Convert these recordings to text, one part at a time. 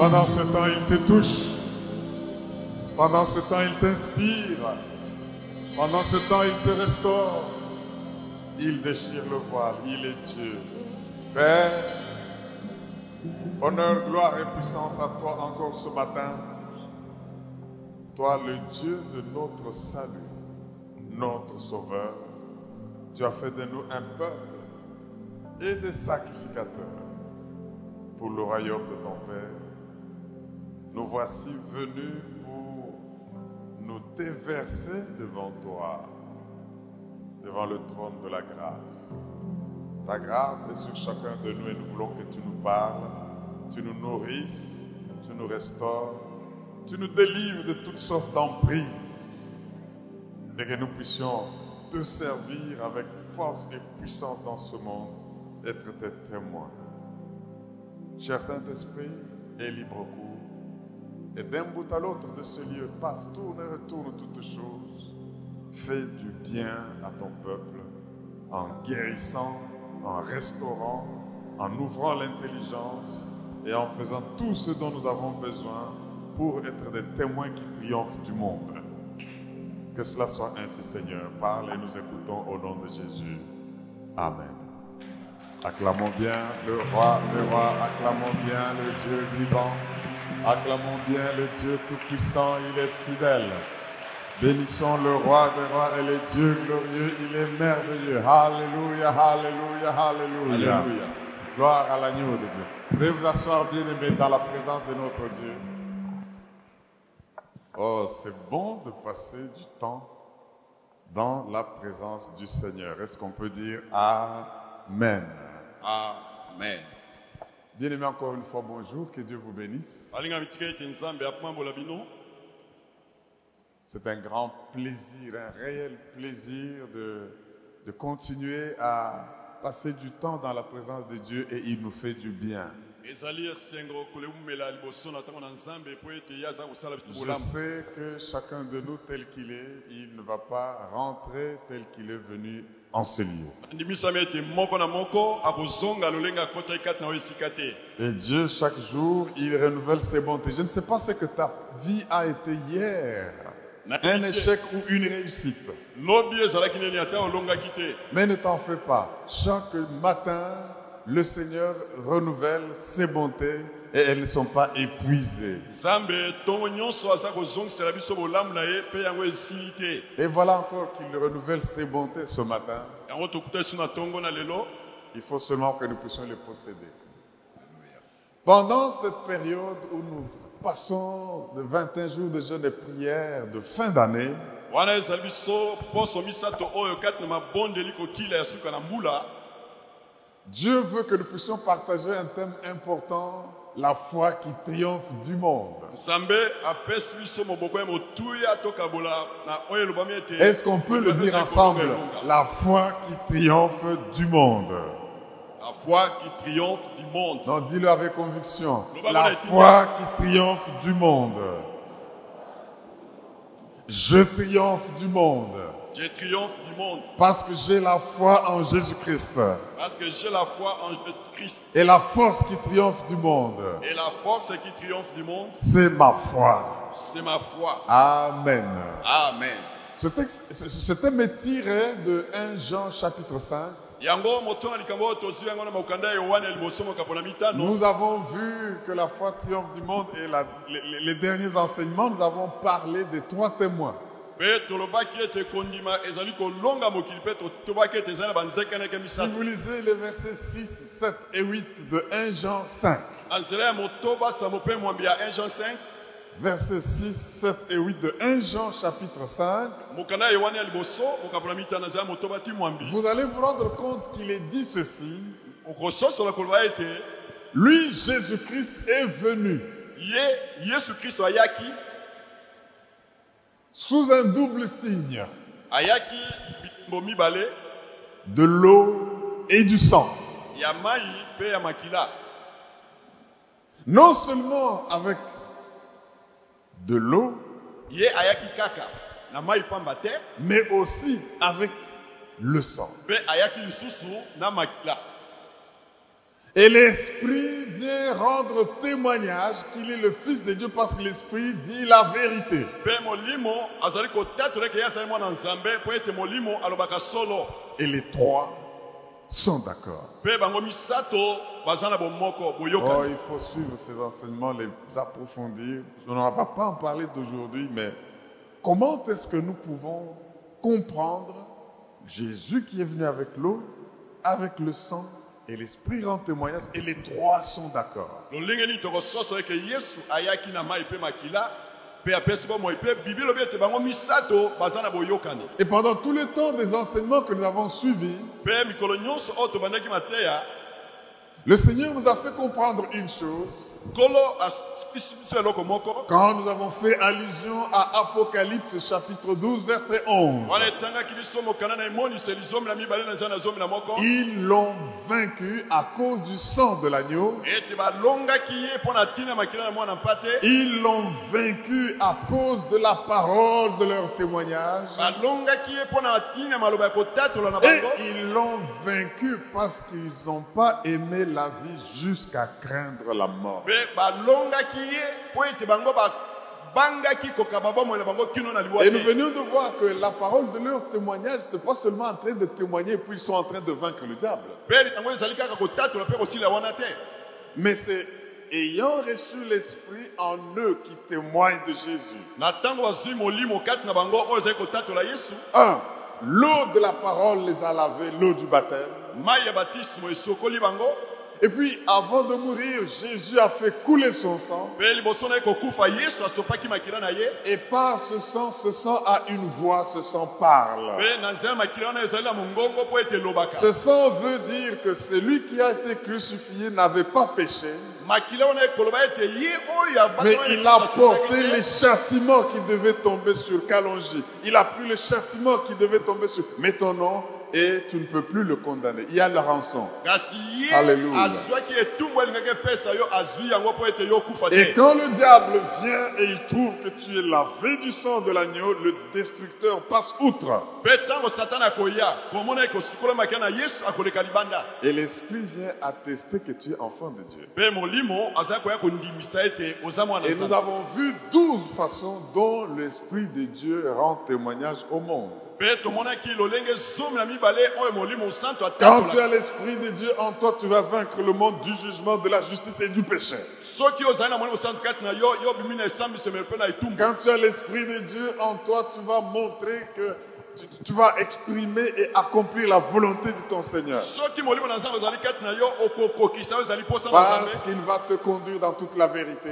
Pendant ce temps, il te touche. Pendant ce temps, il t'inspire. Pendant ce temps, il te restaure. Il déchire le voile. Il est Dieu. Père, honneur, gloire et puissance à toi encore ce matin. Toi, le Dieu de notre salut, notre Sauveur. Tu as fait de nous un peuple et des sacrificateurs pour le royaume de ton Père. Nous voici venus pour nous déverser devant toi, devant le trône de la grâce. Ta grâce est sur chacun de nous et nous voulons que tu nous parles, tu nous nourrisses, tu nous restaures, tu nous délivres de toutes sortes d'emprises et que nous puissions te servir avec force et puissance dans ce monde, être tes témoins. Cher Saint-Esprit, et libre cours, et d'un bout à l'autre de ce lieu, passe, tourne et retourne toutes choses. Fais du bien à ton peuple en guérissant, en restaurant, en ouvrant l'intelligence et en faisant tout ce dont nous avons besoin pour être des témoins qui triomphent du monde. Que cela soit ainsi, Seigneur. Parle et nous écoutons au nom de Jésus. Amen. Acclamons bien le roi, le roi, acclamons bien le Dieu vivant, acclamons bien le Dieu tout-puissant, il est fidèle. Bénissons le roi des rois et le Dieu glorieux, il est merveilleux. Alléluia, alléluia, alléluia. Alléluia. Gloire à l'agneau de Dieu. Veuillez vous asseoir bien aimé dans la présence de notre Dieu. Oh, c'est bon de passer du temps dans la présence du Seigneur. Est-ce qu'on peut dire Amen? Amen. Bien aimé encore une fois, bonjour, que Dieu vous bénisse. C'est un grand plaisir, un réel plaisir de, de continuer à passer du temps dans la présence de Dieu et il nous fait du bien. Je sais que chacun de nous, tel qu'il est, il ne va pas rentrer tel qu'il est venu en ce lieu. Et Dieu, chaque jour, il renouvelle ses bontés. Je ne sais pas ce que ta vie a été hier, un échec ou une réussite. Mais ne t'en fais pas. Chaque matin, le Seigneur renouvelle ses bontés et elles ne sont pas épuisées. Et voilà encore qu'il renouvelle ses bontés ce matin. Il faut seulement que nous puissions les posséder. Pendant cette période où nous passons de 21 jours de jeûne et prière de fin d'année, Dieu veut que nous puissions partager un thème important, la foi qui triomphe du monde. Est-ce qu'on peut le dire ensemble? La foi qui triomphe du monde. la foi qui triomphe du monde Non, dis-le avec conviction. La foi qui triomphe du monde. Je triomphe du monde je triomphe du monde parce que j'ai la foi en Jésus-Christ. parce que j'ai la foi en Christ Et la force qui triomphe du monde, et la force qui triomphe du monde c'est ma foi. c'est ma foi Amen. amen Ce, texte, ce, ce thème est tiré de 1 Jean chapitre 5. yango moto na likambo oyo tozwi yango na mokanda ya yohane ya liboso mokapo na mitano Nous avons vu que la foi triomphe du monde et la- les, les- les derniers enseignements, nous avons parlé des trois témoins. Si vous lisez les versets 6, 7 et 8 de 1 Jean 5, na nzela ya motoba sambo mpe mwambi ya 1 jean 5 versets 6, 7 et 8 de 1 Jean chapitre 5, mokanda ya yohane ya liboso mokapo na mitano na nzela ya motoba ti mwambi. Vous allez vous rendre compte qu'il est dit ceci. Lui, Jésus-Christ, est venu. Ayaki sous un double signe de l'eau et du sang. Non seulement avec de l'eau, mais aussi avec le sang. mpe ayaki lisusu na makila Et l'Esprit vient rendre témoignage qu'il est le Fils de Dieu parce que l'Esprit dit la vérité. Et les trois sont d'accord. Oh, il faut suivre ces enseignements, les approfondir. On ne va pas en parler d'aujourd'hui, mais comment est-ce que nous pouvons comprendre Jésus qui est venu avec l'eau, avec le sang, et l'Esprit rend témoignage, et les trois sont d'accord. lolenge nini tokososo eke yesu ayaki na mai mpe makila mpe apesi bomoi mpe bible elobi ete bango misato baza na boyokani Et pendant tout le temps des enseignements que nous avons suivis, mpe mikolo nyonso oyo tobandaki mateya le Seigneur nous a fait comprendre une chose. Quand nous avons fait allusion à Apocalypse chapitre 12, verset 11, wana etangaki biso mokanda na emoniseli zomi na mibale na nzela na zomi na moko ils l'ont vaincu à cause du sang de l'agneau. Ils l'ont vaincu à cause de la parole de leur témoignage. na Et ils l'ont vaincu parce qu'ils n'ont pas aimé la vie jusqu'à craindre la mort. Mpe balongaki ye mpo ete bango babangaki kokaba bomoi na bango kino na liwa Et nous te venons de voir que la parole de leur témoignage, c'est pas seulement en train de témoigner puis ils sont en train de vaincre le diable. mpe yango ezali kaka kotatola mpe kosila wana te Mais c'est ayant reçu l'Esprit en eux qui témoigne de Jésus. na ntango bazwi molimo kati na bango oyo ezali kotatola yesu Un, l'eau de la parole les a lavés, l'eau du baptême. mai ya batismo esokoli bango Et puis, avant de mourir, Jésus a fait couler son sang. Et par ce sang, ce sang a une voix, ce sang parle. Ce sang veut dire que celui qui a été crucifié n'avait pas péché, mais il a porté les châtiments qui devaient tomber sur Kalonji. Il a pris le châtiment qui devait tomber sur Mets ton nom et tu ne peux plus le condamner. Il y a la rançon. Alléluia. Et quand le diable vient et il trouve que tu es lavé du sang de l'agneau, le destructeur passe outre. Et l'Esprit vient attester que tu es enfant de Dieu. mwana Et nous avons vu douze façons dont l'Esprit de Dieu rend témoignage au monde. Santo Quand tu as l'Esprit de Dieu en toi, tu vas vaincre le monde du jugement, de la justice et du péché. Quand tu as l'Esprit de Dieu en toi, tu vas montrer que tu, tu vas exprimer et accomplir la volonté de ton Seigneur. Parce qu'il va te conduire dans toute la vérité.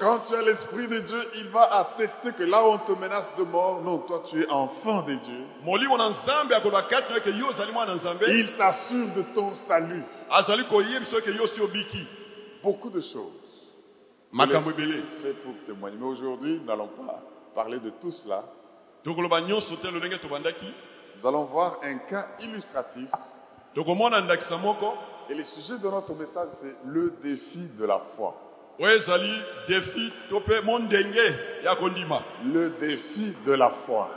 Quand tu as l'Esprit de Dieu, il va attester que là où on te menace de mort, non, toi tu es enfant de Dieu. Il t'assure de ton salut. Beaucoup de choses. fait pour témoigner. Mais aujourd'hui, nous n'allons pas parler de tout cela. Nous allons voir un cas illustratif. Et le sujet de notre message, c'est le défi de la foi. Le défi de la foi.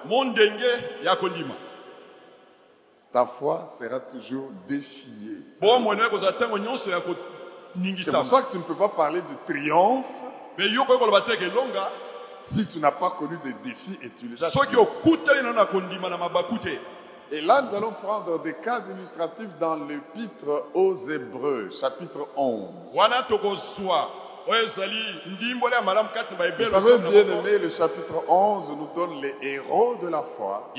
Ta foi sera toujours défiée. C'est pour ça que tu ne peux pas parler de triomphe si tu n'as pas connu des défis et tu les as. Et là, nous allons prendre des cas illustratifs dans l'épître aux Hébreux, chapitre 11. wana tokozwa oyo ezali ndimboli ya malamu kati na Vous savez, bien aimé, le chapitre 11 nous donne les héros de la foi.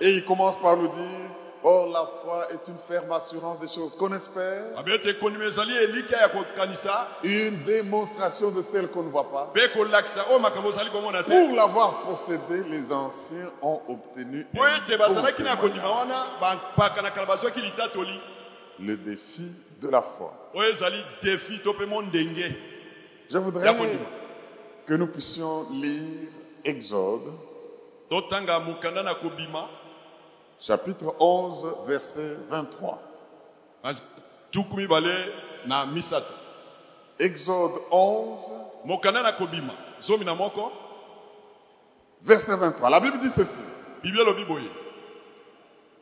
Et il commence par nous dire, Or la foi est une ferme assurance des choses qu'on espère, kokanisa une démonstration de celles qu'on ne voit pas. te Pour l'avoir possédé, les anciens ont obtenu bapakanaka bazwaki litatoli le défi de la foi. Je voudrais que nous puissions lire Exode, totanga mokanda na kobima chapitre 11, verset 23. az- tuku mibale na misato. Exode 11, mokanda na kobima. Zomi na moko. Verset 23. La Bible dit ceci.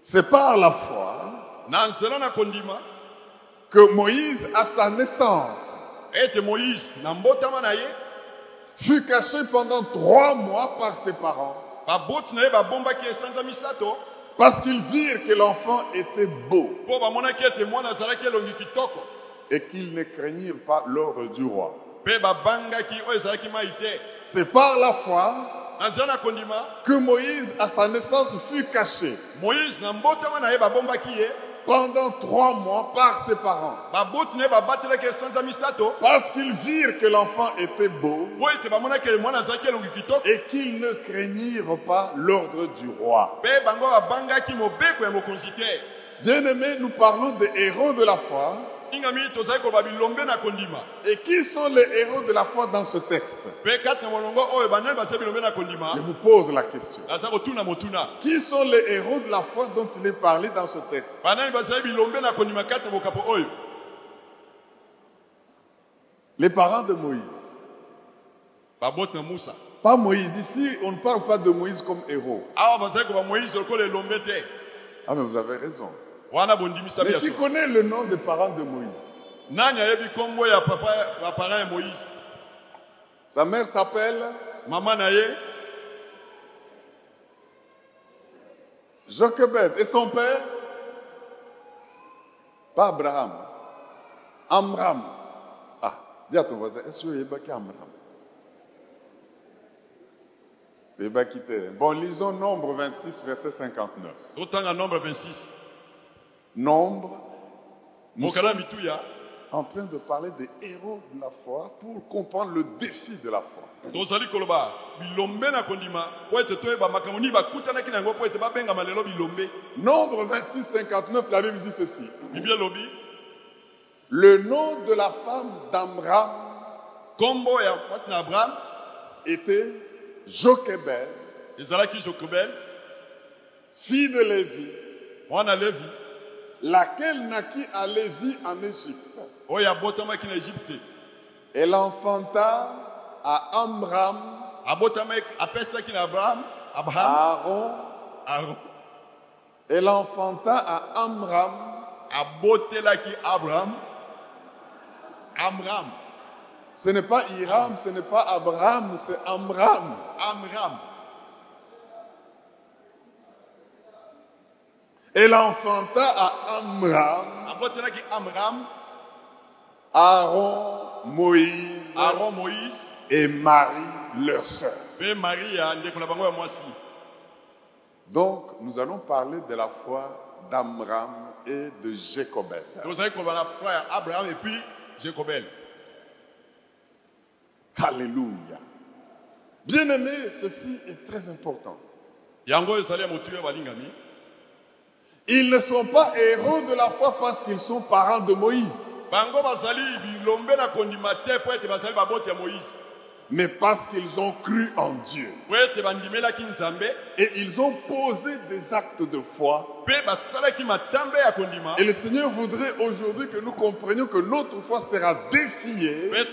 C'est par la foi na nzela na kondima. que Moïse, à sa naissance, fut caché pendant trois mois par ses parents parce qu'ils virent que l'enfant était beau. Et qu'ils ne craignirent pas l'ordre du roi. C'est par la foi que Moïse, à sa naissance, fut caché pendant trois mois par ses parents. Parce qu'ils virent que l'enfant était beau. Et qu'ils ne craignirent pas l'ordre du roi. te Bien-aimés, nous parlons des héros de la foi. Et qui sont les héros de la foi dans ce texte? Je vous pose la question. Qui sont les héros de la foi dont il est parlé dans ce texte? Les parents de Moïse. Pas Moïse. Ici, on ne parle pas de Moïse comme héros. Ah, mais vous avez raison. Mais qui biso connaît le nom des parents de Moïse Sa mère s'appelle mama na ye? Jochebed. Et son père? Pas Abraham. Amram. Ah, dis à ton voisin, est-ce que avez Amram? Quitté. Bon, lisons Nombre 26, verset 59. totanga nombre 26 Nombre, nous sommes en train de parler des héros de la foi pour comprendre le défi de la foi. tozali koloba bilombe na kondima po ete toyeba makambo nini bakutanaki na yango po ete babengama lelo bilombe. Nombre 26, 59, la Bible dit ceci. bibi elobi Le nom de la femme d'Amram nkombo ya mwati na abraham était ezalaki jokobel fille de Lévi, mwana laquelle naquit à Lévi en Égypte. na egypte Elle enfanta à Amram, à abraham Aaron. Aaron. Elle enfanta à Amram, abraham amram ce n'est pas Hiram, ce n'est pas Abraham, c'est Amram. amram Elle enfanta à Amram, Aaron, Moïse. Aaron moïse. Et Marie, leur sœur. mwasi Donc, nous allons parler de la foi d'Amram et de ya abraham epuis jekobel Alléluia. Bien-aimés, ceci est très important. yango ezali ya motu ya balingami Ils ne sont pas héros de la foi parce qu'ils sont parents de Moïse, mais parce qu'ils ont cru en Dieu. Et ils ont posé des actes de foi. Et le Seigneur voudrait aujourd'hui que nous comprenions que notre foi sera défiée et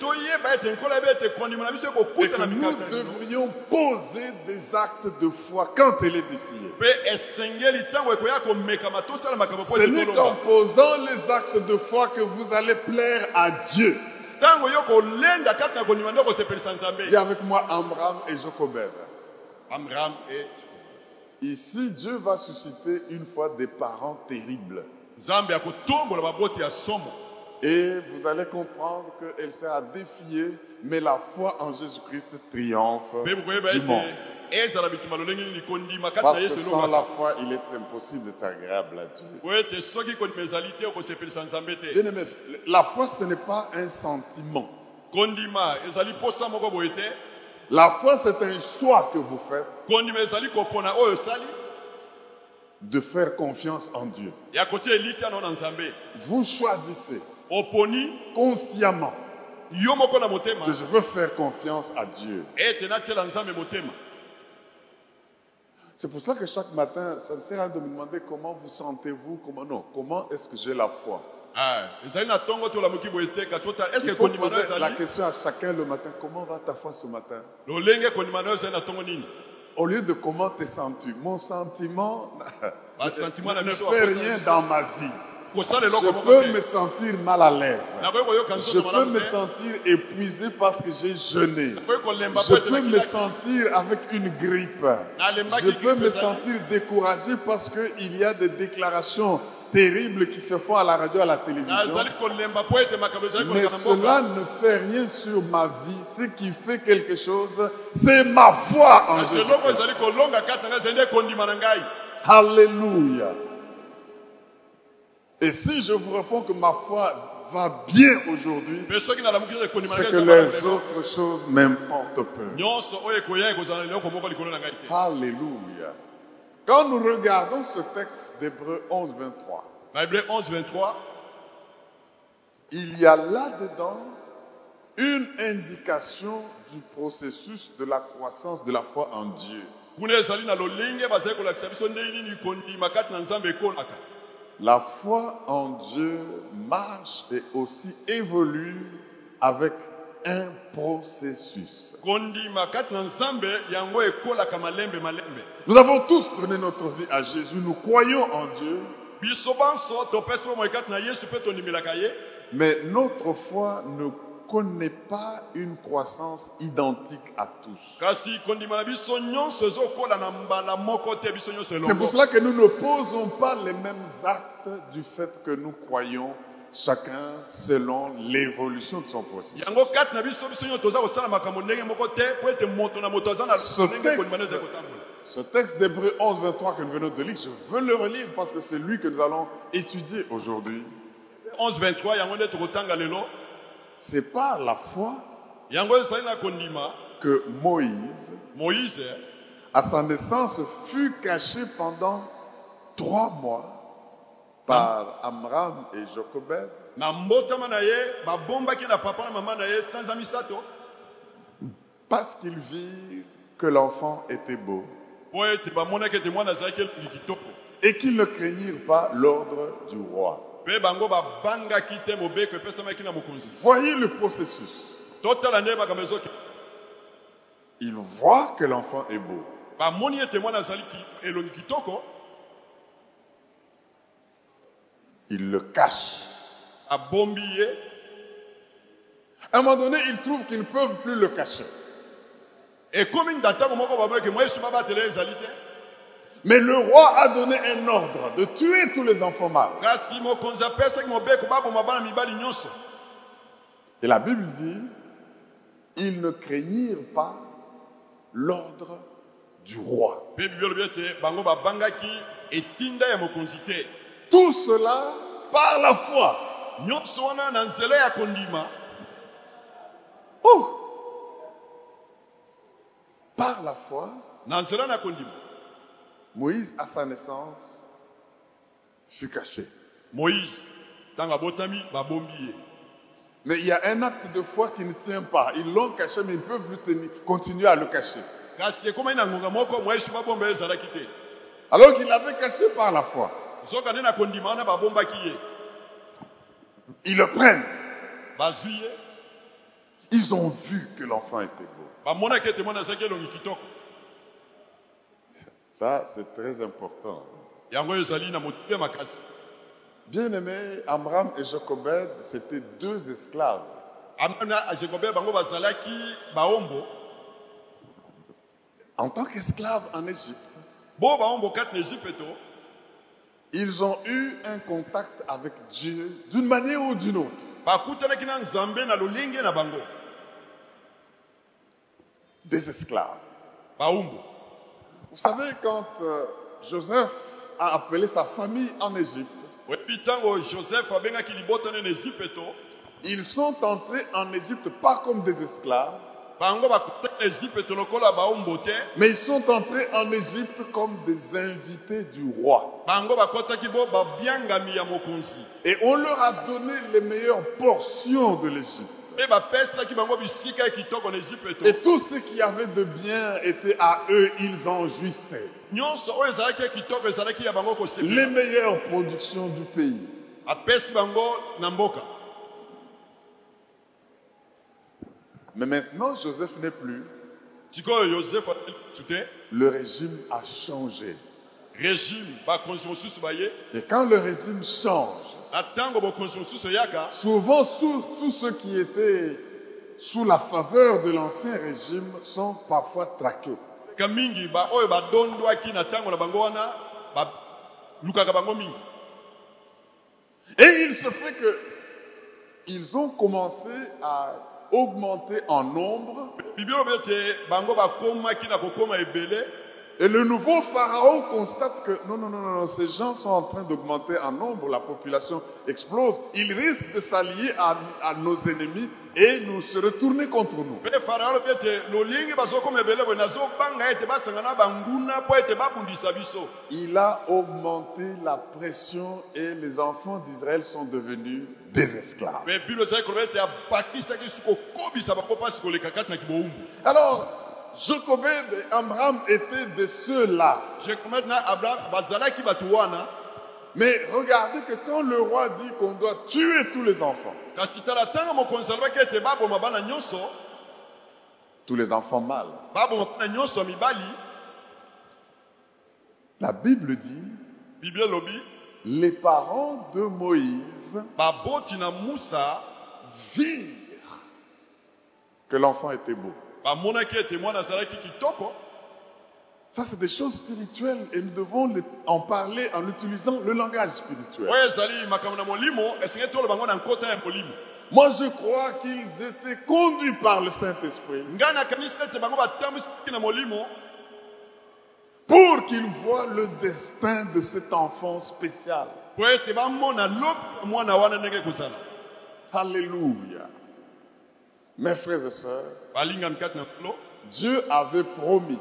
que nous devrions poser des actes de foi quand elle est défiée. mpe esengeli ntango ekoya komekama tosala makambo po Ce ete n'est qu'en posant les actes de foi que vous allez plaire à Dieu. Dis avec moi Amram et Jocobed. amram e Ici, Dieu va susciter une fois des parents terribles. Et vous allez comprendre qu'elle sera défiée, mais la foi en Jésus-Christ triomphe du monde. Parce que sans la foi, il est impossible d'être agréable à Dieu. Bien aimé, la foi, ce n'est pas un sentiment. La foi, c'est un choix que vous faites de faire confiance en Dieu. Vous choisissez consciemment que je veux faire confiance à Dieu. C'est pour ça que chaque matin, ça ne sert à rien de me demander comment vous sentez-vous, comment non, comment est-ce que j'ai la foi? Ah, poser la question à chacun le matin, comment va ta foi ce matin? Au lieu de comment te sens-tu, mon sentiment ne biso fait rien dans ma vie. Je peux me sentir mal à l'aise. Je peux me sentir épuisé parce que j'ai jeûné. Je peux me sentir avec une grippe. Je peux me sentir découragé parce qu'il y a des déclarations terribles qui se font à la radio, à la télévision. Mais cela ne fait rien sur ma vie. Ce qui fait quelque chose, c'est ma foi en Jésus. eloko Et si je vous réponds que ma foi va bien aujourd'hui, c'est que les autres choses m'importent peu. Alléluia. Quand nous regardons ce texte d'Hébreu 11, 23, na hébreu 11 23 il y a là-dedans une indication du processus de la croissance de la foi en Dieu. La foi en Dieu marche et aussi évolue avec un processus. Nous avons tous donné notre vie à Jésus, nous croyons en Dieu, mais notre foi ne connaît pas une croissance identique à tous. C'est pour cela que nous ne posons pas les mêmes actes du fait que nous croyons chacun selon l'évolution de son processus. Ce texte, ce d'Hébreu 11, 23 que nous venons de lire, je veux le relire parce que c'est lui que nous allons étudier aujourd'hui. 11 23 yango nde tokotanga lelo C'est par la foi que Moïse, moïse à sa naissance, fut caché pendant trois mois par Amram et misato parce qu'ils virent que l'enfant était beau. Et qu'ils ne craignirent pas l'ordre du roi. Voyez le processus. Ils voient que l'enfant est beau. Ils le ye À un moment donné, ils trouvent qu'ils ne peuvent plus le cacher. ekomi na ntango moko Mais le roi a donné un ordre de tuer tous les enfants mâles. Et la Bible dit, ils ne craignirent pas l'ordre du roi. Tout cela par la foi. Oh Par la foi, na nzela na kondima Moïse, à sa naissance, fut caché. moïse abotami babombi ye Mais il y a un acte de foi qui ne tient pas. Ils l'ont caché, mais ils peuvent tenir- continuer à le cacher. Alors qu'il l'avait caché par la foi. Ils le prennent. Ils ont vu que l'enfant était beau. bamonaki ete mwana azalaki elongi kitoko Ça, c'est très important. Bien-aimé, Amram et Jochebed, c'était deux esclaves. En tant qu'esclaves en Égypte, ils ont eu un contact avec Dieu d'une manière ou d'une autre. Des esclaves. Vous savez, quand euh, Joseph a appelé sa famille en Égypte, ils sont entrés en Égypte pas comme des esclaves, mais ils sont entrés en Égypte comme des invités du roi. mokonzi Et on leur a donné les meilleures portions de l'Égypte. Et tout ce qui avait de bien était à eux, ils en jouissaient. bango Les meilleures productions du pays. Mais maintenant, Joseph n'est plus. le régime a changé. Et quand le régime change, souvent sous- tous ceux qui étaient sous la faveur de l'ancien régime sont parfois traqués. Et il se fait que ils ont commencé à augmenter en nombre et le nouveau pharaon constate que non, non, non, non, ces gens sont en train d'augmenter en nombre, la population explose, ils risquent de s'allier à, à nos ennemis et nous se retourner contre nous. Il a augmenté la pression et les enfants d'Israël sont devenus des esclaves. Alors, Jochobed et Amram étaient de ceux-là. abraham wana Mais regardez que quand le roi dit qu'on doit tuer tous les enfants, tous les enfants mâles, la Bible dit, les parents de Moïse virent que l'enfant était beau. Bamonaki ete mwana azalaki kitoko Ça, c'est des choses spirituelles et nous devons les- en parler en utilisant le langage spirituel. Moi, je crois qu'ils étaient conduits par le Saint-Esprit. Pour qu'ils voient le destin de cet enfant spécial. po Mes frères et sœurs, Dieu avait promis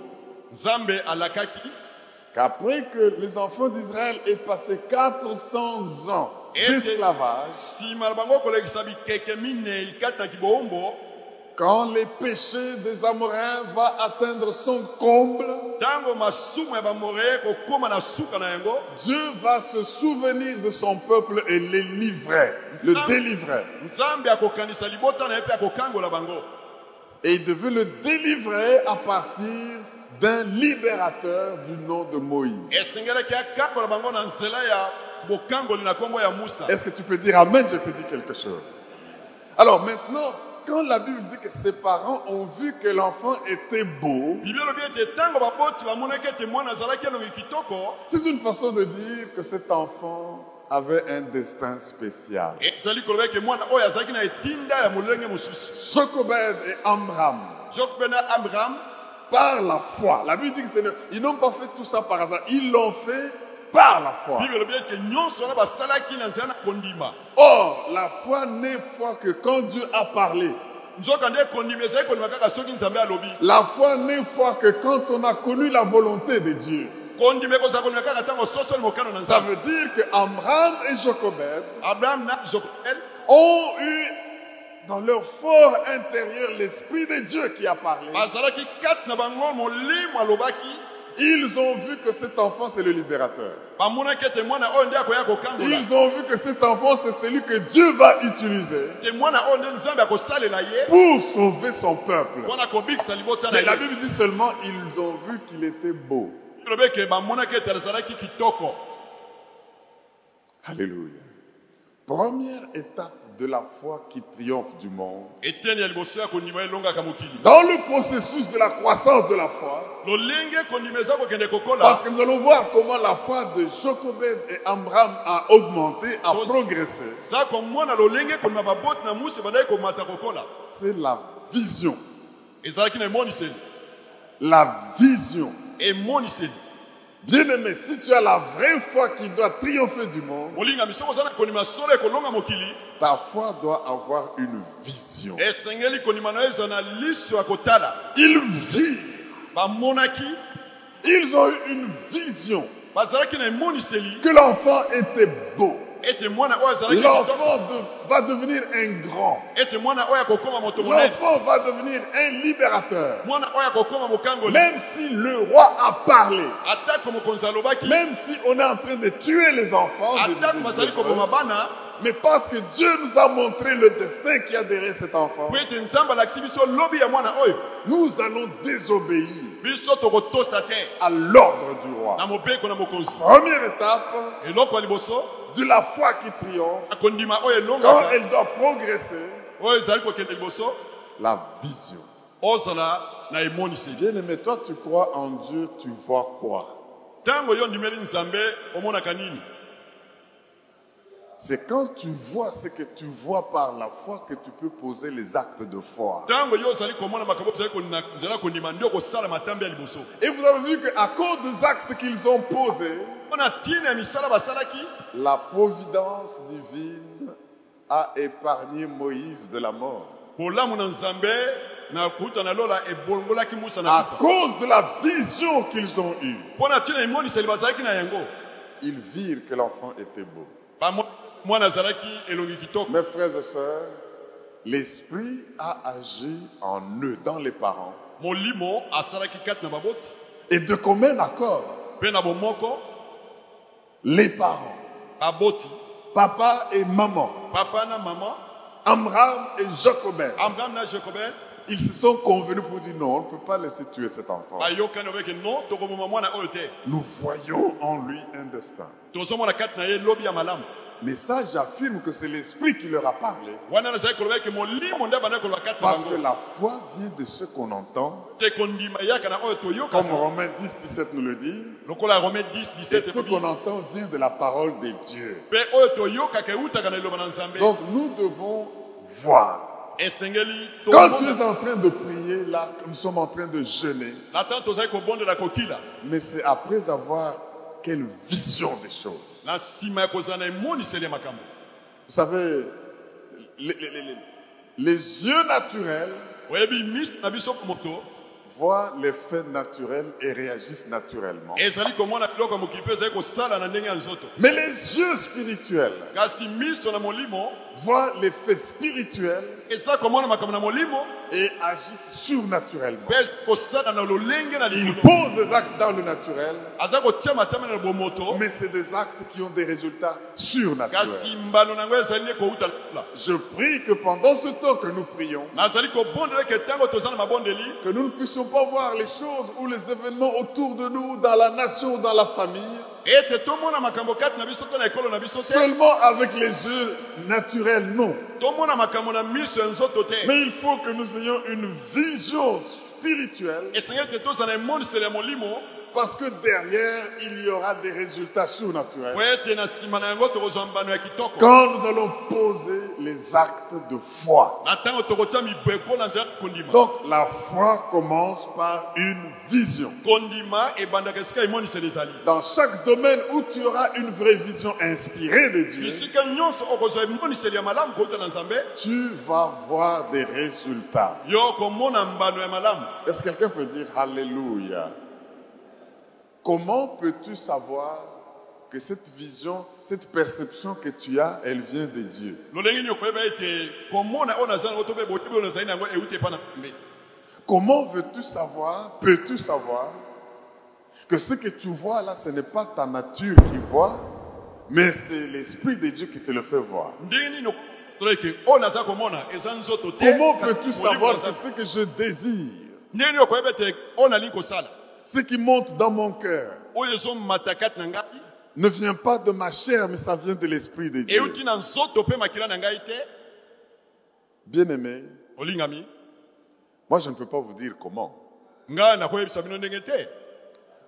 qu'après que les enfants d'Israël aient passé 400 ans d'esclavage, quand les péchés des Amoréens va atteindre son comble, Dieu va se souvenir de son peuple et les livrer, le délivrer. Et il devait le délivrer à partir d'un libérateur du nom de Moïse. Est-ce que tu peux dire Amen? Je te dis quelque chose. Alors maintenant, quand la Bible dit que ses parents ont vu que l'enfant était beau, c'est une façon de dire que cet enfant avait un destin spécial. mosusu Jochebed et Amram, abraham par la foi, la Bible dit que c'est le- ils n'ont pas fait tout ça par hasard, ils l'ont fait par la foi. Or, la foi n'est foi que quand Dieu a parlé. La foi n'est foi que quand on a connu la volonté de Dieu. Ça veut dire que Amram et jokoel ont eu dans leur fort intérieur l'Esprit de Dieu qui a parlé. Ils ont vu que cet enfant, c'est le libérateur. Ils ont vu que cet enfant, c'est celui que Dieu va utiliser pour sauver son peuple. Mais la Bible dit seulement, ils ont vu qu'il était beau. Alléluia. Première étape de la foi qui triomphe du monde. Dans le processus de la croissance de la foi, parce que nous allons voir comment la foi de Jochebed et Amram a augmenté, a progressé. C'est la vision. La vision. Bien-aimé, si tu as la vraie foi qui doit triompher du monde, ta foi doit avoir une vision. kotala. Ils bamonaki ils ont eu une vision. Que l'enfant était beau. L'enfant de- va devenir un grand. L'enfant va devenir un libérateur. Même si le roi a parlé, même si on est en train de tuer les enfants, de- de- mais parce que Dieu nous a montré le destin qu'il y a derrière cet enfant, nous allons désobéir à l'ordre du roi. Première étape de la foi qui triomphe, oyo quand elongaka elle doit progresser, liboso la vision. emoniseli Bien-aimé, toi tu crois en Dieu, tu vois quoi? C'est quand tu vois ce que tu vois par la foi que tu peux poser les actes de foi. Et vous avez vu qu'à cause des actes qu'ils ont posés, la providence divine a épargné Moïse de la mort. À cause de la vision qu'ils ont eue, ils virent que l'enfant était beau. Mes frères et sœurs, l'Esprit a agi en eux, dans les parents. Et de commun accord, les parents, baboti papa et maman, papa na mama Amram et Jacobin, abraham na jacobin ils se sont convenus pour dire non, on ne peut pas laisser tuer cet enfant. Nous voyons en lui un destin. Mais ça, j'affirme que c'est l'Esprit qui leur a parlé. Parce que la foi vient de ce qu'on entend. Comme Romains 10, 17 nous le dit. lokola romain 10 Et 17 ce qu'on entend vient de la parole de Dieu. Donc nous devons voir. Quand tu es en train de prier, là, nous sommes en train de jeûner. Mais c'est après avoir quelle vision des choses. Vous savez, les, les- les- les yeux naturels voient les faits naturels et réagissent naturellement. Mais les yeux spirituels voient les faits spirituels et agissent surnaturellement. Ils posent des actes dans le naturel, mais c'est des actes qui ont des résultats surnaturels. Je prie que pendant ce temps que nous prions, que nous ne puissions pas voir les choses ou les événements autour de nous, dans la nation dans la famille, te seulement avec les yeux naturels, non. Mais il faut que nous ayons une vision spirituelle parce que derrière, il y aura des résultats surnaturels. Quand nous allons poser les actes de foi. kondima Donc la foi commence par une vision. Dans chaque domaine où tu auras une vraie vision inspirée de Dieu, tu vas voir des résultats. Est-ce que quelqu'un peut dire Alléluia? Comment peux-tu savoir que cette vision, cette perception que tu as, elle vient de Dieu? Comment veux-tu savoir, peux-tu savoir que ce que tu vois là, ce n'est pas ta nature qui voit, mais c'est l'Esprit de Dieu qui te le fait voir? Nzoto te Comment peux-tu savoir que ce que je désire, ce qui monte dans mon cœur, ne vient pas de ma chair, mais ça vient de l'Esprit de Dieu. Bien-aimé, moi je ne peux pas vous dire comment.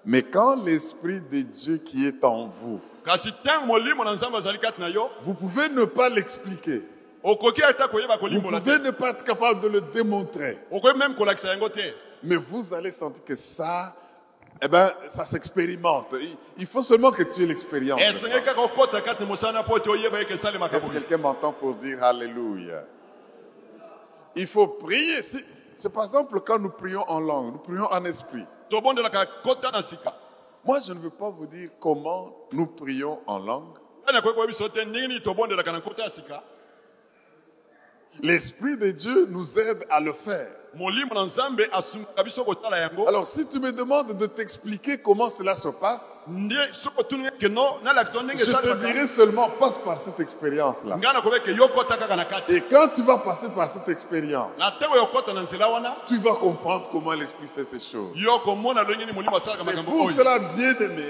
Mais quand l'Esprit de Dieu qui est en vous, vous pouvez ne pas l'expliquer. Vous pouvez ne pas être capable de le démontrer. Mais vous allez sentir que ça, eh ben, ça s'expérimente. Il, faut seulement que tu aies l'expérience. Est-ce que quelqu'un m'entend pour dire Alléluia? Il faut prier. C'est par exemple quand nous prions en langue, nous prions en esprit. Moi, je ne veux pas vous dire comment nous prions en langue. L'Esprit de Dieu nous aide à le faire. Alors si tu me demandes de t'expliquer comment cela se passe, je te dirai seulement passe par cette expérience-là. Et quand tu vas passer par cette expérience, tu vas comprendre comment l'Esprit fait ces choses. C'est pour cela, bien aimé,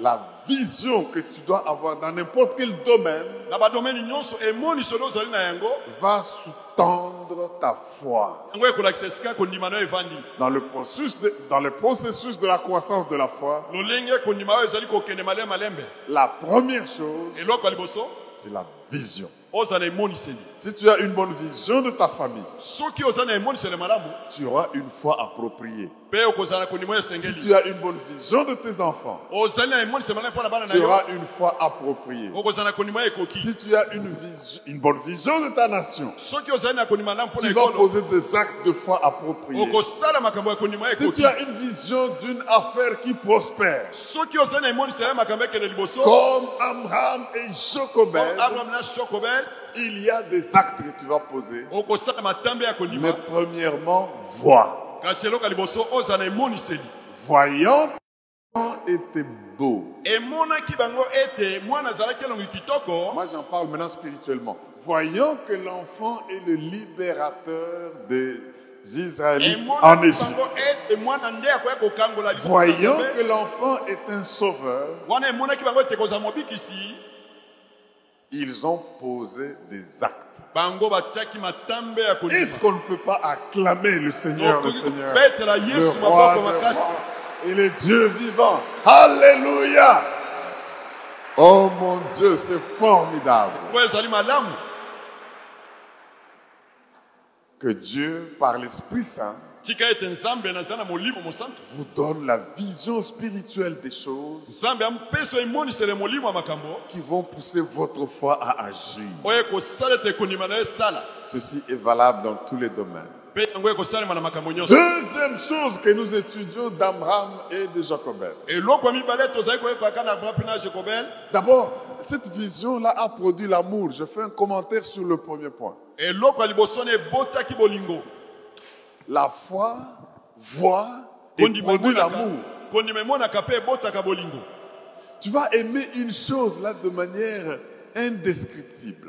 la vision que tu dois avoir dans n'importe quel domaine va sous-tendre ta foi. Dans le, processus de, dans le processus de la croissance de la foi, la première chose, c'est la vision. Si tu as une bonne vision de ta famille, tu auras une foi appropriée. Si tu as une bonne vision de tes enfants, tu auras une foi appropriée. Si tu as une, vision- une bonne vision de ta nation, tu vas poser des actes de foi appropriés. Si tu as une vision d'une affaire qui prospère, comme Abraham et Jocobed, il y a des actes que tu vas poser. Mais premièrement, vois. Voyant était beau. Moi, j'en parle maintenant spirituellement. Voyant que l'enfant est le libérateur des Israélites en Égypte. Voyant que l'enfant est un sauveur, ils ont posé des actes. Est-ce qu'on ne peut pas acclamer le Seigneur, le Seigneur? Le roi et le Dieu vivant. Alléluia. Oh mon Dieu, c'est formidable. Que Dieu, par l'Esprit Saint, vous donne la vision spirituelle des choses qui vont pousser votre foi à agir. Ceci est valable dans tous les domaines. Deuxième chose que nous étudions d'Abraham et de Jacobel. D'abord, cette vision-là a produit l'amour. Je fais un commentaire sur le premier point. eloko ya liboso na ebotaki bolingo La foi voit et produit l'amour. Tu vas aimer une chose là de manière indescriptible.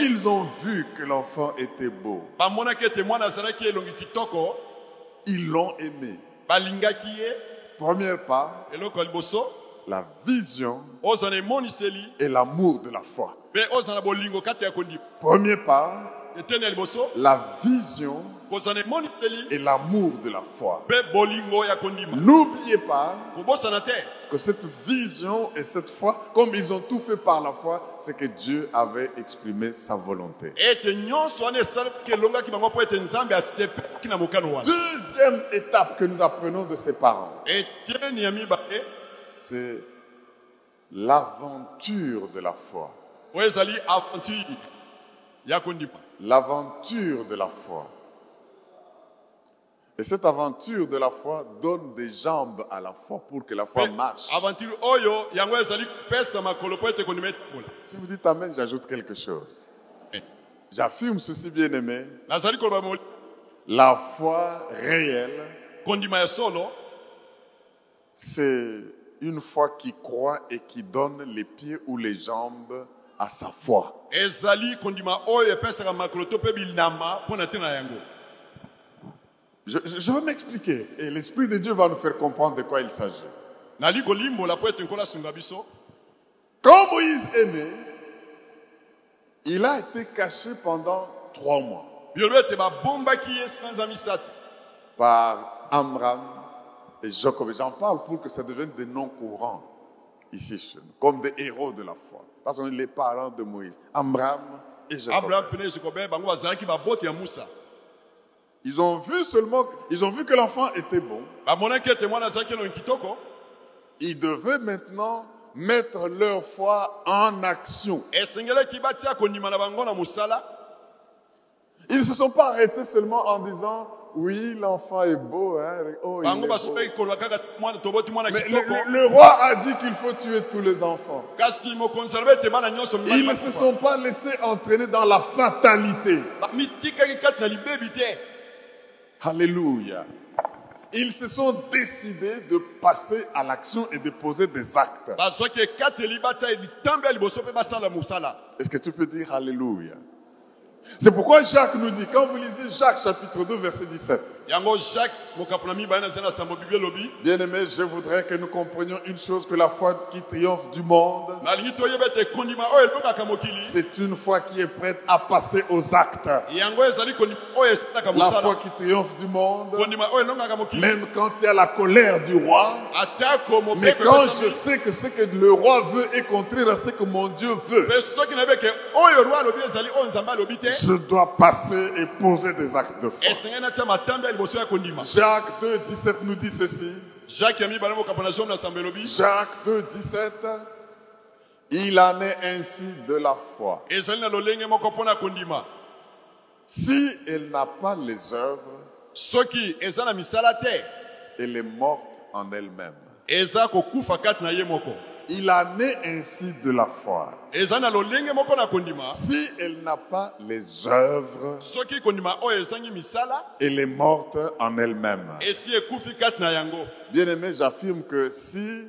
Ils ont vu que l'enfant était beau. Ils l'ont aimé. ya liboso la vision et l'amour de la foi. mpe ozala la vision et l'amour de la foi. N'oubliez pas que cette vision et cette foi, comme ils ont tout fait par la foi, c'est que Dieu avait exprimé sa volonté. Deuxième étape que nous apprenons de ses parents, c'est l'aventure de la foi. L'aventure de la foi. Et cette aventure de la foi donne des jambes à la foi pour que la foi marche. Si vous dites Amen, j'ajoute quelque chose. J'affirme ceci, bien aimé. nazali koloba moli- La foi réelle, c'est une foi qui croit et qui donne les pieds ou les jambes à sa foi. Je, vais m'expliquer et l'Esprit de Dieu va nous faire comprendre de quoi il s'agit. Quand Moïse est né, il a été caché pendant trois mois par Amram et Jacob. Et J'en parle pour que ça devienne des noms courants ici chez nous, comme des héros de la foi. Parce qu'on est les parents de Moïse, Amram et Jacob. musa Ils ont vu seulement, ils ont vu que l'enfant était bon. elongi kitoko Ils devaient maintenant mettre leur foi en action. Ils ne se sont pas arrêtés seulement en disant oui, l'enfant est beau. Hein. Oh, il est Mais le, le- roi a dit qu'il faut tuer tous les enfants. Ils ne se sont pas laissés entraîner dans la fatalité. Alléluia. Ils se sont décidés de passer à l'action et de poser des actes. Est-ce que tu peux dire Alléluia? C'est pourquoi Jacques nous dit, quand vous lisez Jacques chapitre 2 verset 17, Bien-aimés, je voudrais que nous comprenions une chose, que la foi qui triomphe du monde, mokili c'est une foi qui est prête à passer aux actes. esalaka La foi qui triomphe du monde, mokili même quand il y a la colère du roi, mais quand je sais que ce que le roi veut est contraire à ce que mon Dieu veut, je dois passer et poser des actes de foi. Jacques 2, 17 nous dit ceci. jacques ya mibale mokapo na zomi na sambo elobi Jacques 2, 17. Il en est ainsi de la foi. Si elle n'a pas les œuvres, elle est morte en elle-même. Il en est ainsi de la foi. Si elle n'a pas les œuvres, elle est morte en elle-même. Bien aimé, j'affirme que si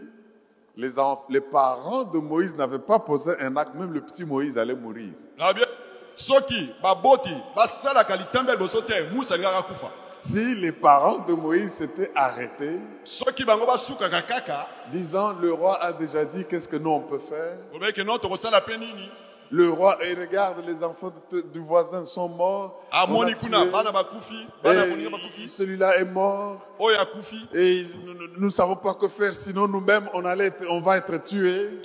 les parents de Moïse n'avaient pas posé un acte, même le petit Moïse allait mourir. Si les parents de Moïse s'étaient arrêtés, disant le roi a déjà dit qu'est-ce que nous on peut faire, le roi et regarde les enfants de- du voisin sont morts. on a amoni kuna tué, bana bakufi bana et moninga bakufi celui-là est mort. Akufi et nous ne savons pas que faire sinon nous-mêmes on allait on va être tués.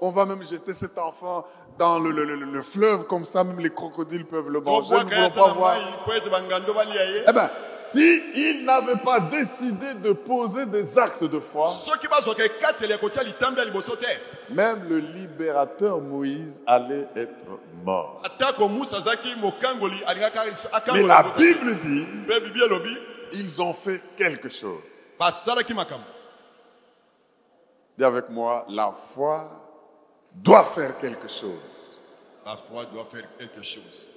On va même jeter cet enfant dans le, le- le- le fleuve comme ça même les crocodiles peuvent le manger. Nous ne voulons pas voir. Eh bien, si il n'avait pas décidé de poser des actes de foi, même le libérateur Moïse allait être mort. Mais la. Bible dit, ils ont fait quelque chose. Dis avec moi, la foi doit faire quelque chose. la foi doit faire quelque chose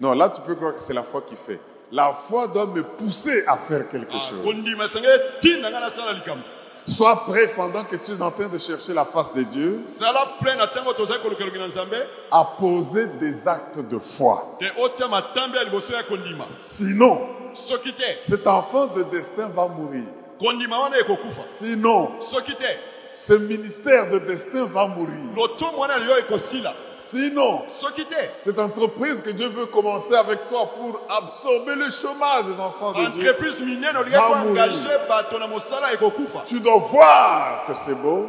Non, là tu peux croire que c'est la foi qui fait. La foi doit me pousser à faire quelque Ah, chose. Sois prêt pendant que tu es en train de chercher la face de Dieu à poser des actes de foi. Sinon, cet enfant de destin va mourir. Sinon, ce ministère de destin va mourir. Sinon, cette entreprise que Dieu veut commencer avec toi pour absorber le chômage des enfants de Dieu, Va mourir. tu dois voir que c'est beau.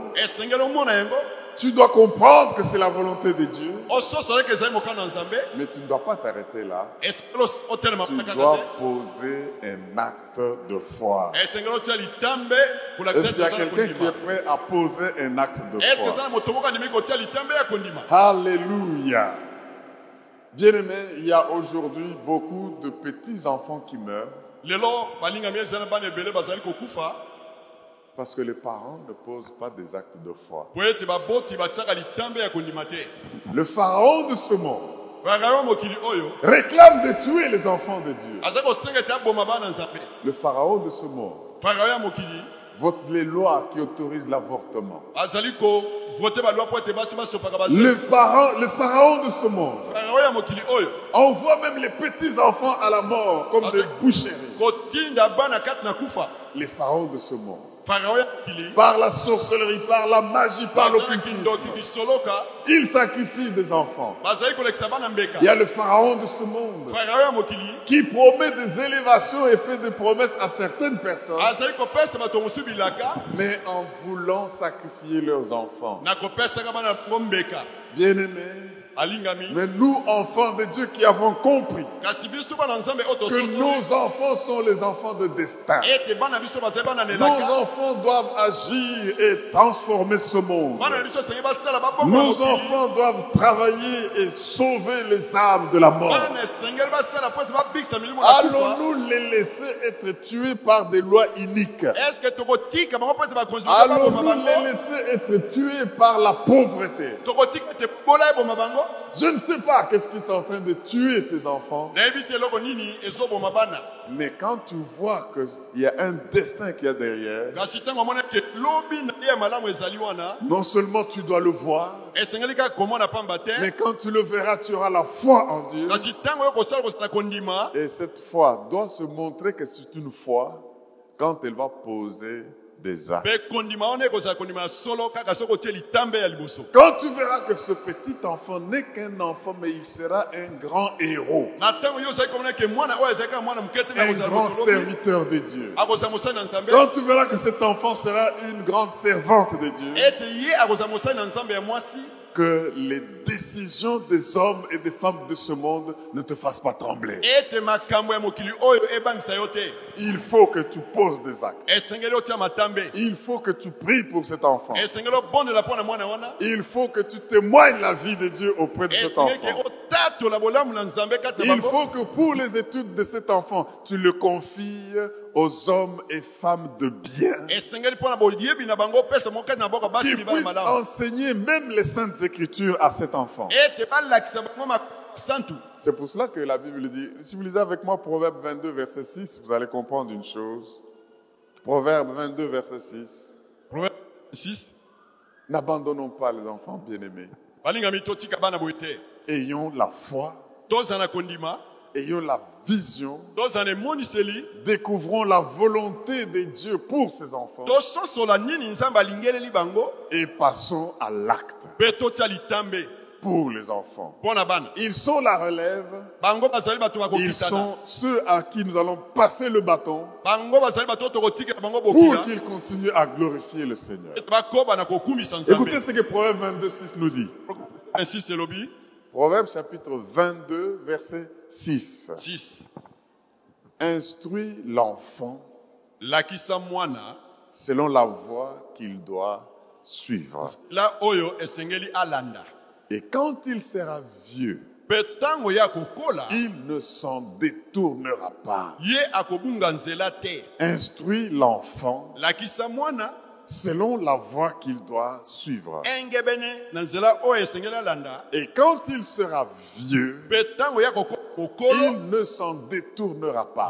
Tu dois comprendre que c'est la volonté de Dieu. nzambe Mais tu ne dois pas t'arrêter là. Tu dois poser un acte de foi. kolakisa Est-ce qu'il y a quelqu'un qui est prêt à poser un acte de foi? Alléluia. Bien-aimé, il y a aujourd'hui beaucoup de petits-enfants qui meurent parce que les parents ne posent pas des actes de foi. Le pharaon de ce monde oyo réclame de tuer les enfants de Dieu. Le pharaon de ce monde vote les lois qui autorisent l'avortement. Le pharaon, le pharaon de ce monde oyo envoie même les petits-enfants à la mort comme des boucheries. Les pharaons de ce monde. Par la sorcellerie, par la magie, par l'occultisme. Ils sacrifient des enfants. Il y a le pharaon de ce monde. Qui promet des élévations et fait des promesses à certaines personnes, mais en voulant sacrifier leurs enfants. Bien-aimés, mais nous, enfants de Dieu qui avons compris que nos enfants sont les enfants de destin. Nos enfants doivent agir et transformer ce monde. Nos enfants doivent travailler et sauver les âmes de la mort. Allons-nous les laisser être tués par des lois iniques? Allons-nous les laisser être tués par la pauvreté? Je ne sais pas qu'est-ce qui est en train de tuer tes enfants, mais quand tu vois qu'il y a un destin qui est derrière, non seulement tu dois le voir, mais quand tu le verras, tu auras la foi en Dieu. Et cette foi doit se montrer que c'est une foi quand elle va poser des actes. Quand tu verras que ce petit enfant n'est qu'un enfant, mais il sera un grand héros, un grand serviteur de Dieu. nzambe Quand tu verras que cet enfant sera une grande servante de Dieu, que les décisions des hommes et des femmes de ce monde ne te fassent pas trembler. Il faut que tu poses des actes. Il faut que tu pries pour cet enfant. Il faut que tu témoignes la vie de Dieu auprès de cet enfant. Il faut que pour les études de cet enfant, tu le confies aux hommes et femmes de bien. Qui puissent enseigner même les saintes écritures à cet enfant. C'est pour cela que la Bible dit, si vous lisez avec moi Proverbe 22, verset 6, vous allez comprendre une chose. Proverbe 22, verset 6. Proverbe 6 N'abandonnons pas les enfants bien-aimés. Ayons la foi, ayons la vision, découvrons la volonté de Dieu pour ses enfants. et passons à l'acte pour les enfants. Ils sont la relève, ils sont ceux à qui nous allons passer le bâton pour bokila qu'ils continuent à glorifier le Seigneur. nzambe Écoutez ce que Proverbe 22, 6 nous dit. 6 elobi Proverbe chapitre 22, verset 6. 6 Instruis l'enfant selon la voie qu'il doit suivre. la oyo esengeli alanda Et quand il sera vieux, il ne s'en détournera pas. Instruis l'enfant selon la voie qu'il doit suivre. Et quand il sera vieux, il ne s'en détournera pas.